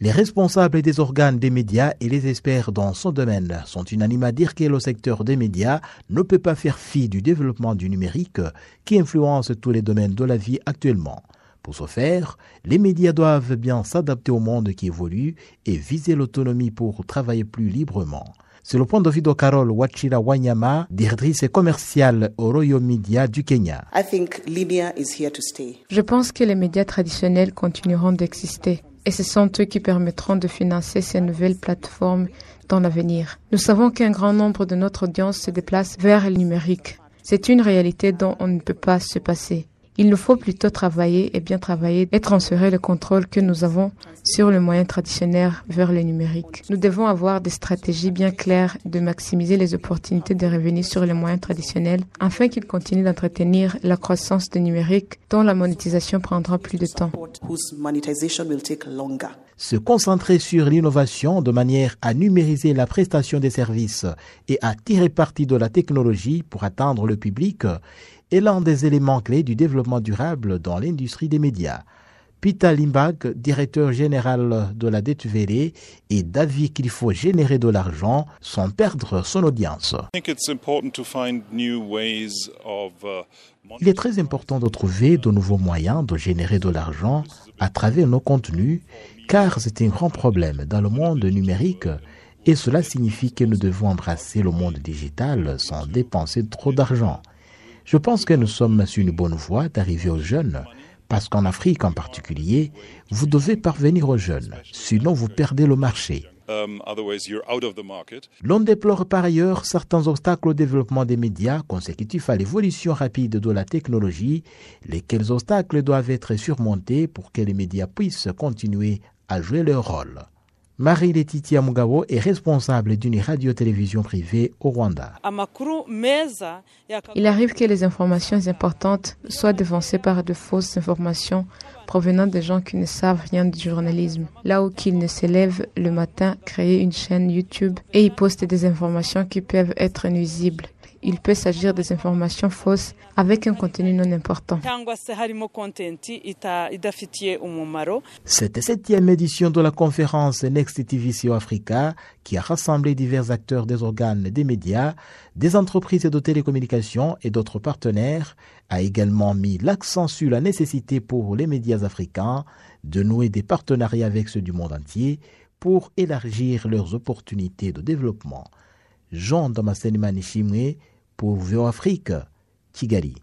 Les responsables des organes des médias et les experts dans son domaine sont unanimes à dire que le secteur des médias ne peut pas faire fi du développement du numérique qui influence tous les domaines de la vie actuellement. Pour ce faire, les médias doivent bien s'adapter au monde qui évolue et viser l'autonomie pour travailler plus librement. C'est le point de vue de Carole Wachira Wanyama, directrice commerciale au Royaume Media du Kenya. Je pense que les médias traditionnels continueront d'exister et ce sont eux qui permettront de financer ces nouvelles plateformes dans l'avenir. Nous savons qu'un grand nombre de notre audience se déplace vers le numérique. C'est une réalité dont on ne peut pas se passer. Il nous faut plutôt travailler et bien travailler et transférer le contrôle que nous avons sur le moyen traditionnel vers le numérique. Nous devons avoir des stratégies bien claires de maximiser les opportunités de revenus sur les moyens traditionnels afin qu'ils continuent d'entretenir la croissance du numérique dont la monétisation prendra plus de temps. Se concentrer sur l'innovation de manière à numériser la prestation des services et à tirer parti de la technologie pour atteindre le public est l'un des éléments clés du développement durable dans l'industrie des médias. Peter Limbach, directeur général de la DTVD, est d'avis qu'il faut générer de l'argent sans perdre son audience. Il est très important de trouver de nouveaux moyens de générer de l'argent à travers nos contenus, car c'est un grand problème dans le monde numérique et cela signifie que nous devons embrasser le monde digital sans dépenser trop d'argent. Je pense que nous sommes sur une bonne voie d'arriver aux jeunes, parce qu'en Afrique en particulier, vous devez parvenir aux jeunes, sinon vous perdez le marché. L'on déplore par ailleurs certains obstacles au développement des médias consécutifs à l'évolution rapide de la technologie, lesquels obstacles doivent être surmontés pour que les médias puissent continuer à jouer leur rôle? Marie-Laetitia Mugabo est responsable d'une radio-télévision privée au Rwanda. Il arrive que les informations importantes soient devancées par de fausses informations provenant de gens qui ne savent rien du journalisme. Là où qu'ils ne se lèvent le matin, créer une chaîne YouTube et y postent des informations qui peuvent être nuisibles il peut s'agir des informations fausses avec un contenu non important. Cette septième édition de la conférence Next TVCO Africa, qui a rassemblé divers acteurs des organes des médias, des entreprises de télécommunications et d'autres partenaires, a également mis l'accent sur la nécessité pour les médias africains de nouer des partenariats avec ceux du monde entier pour élargir leurs opportunités de développement. Jean Damascene Manishimwe pour VO Afrique, Kigali.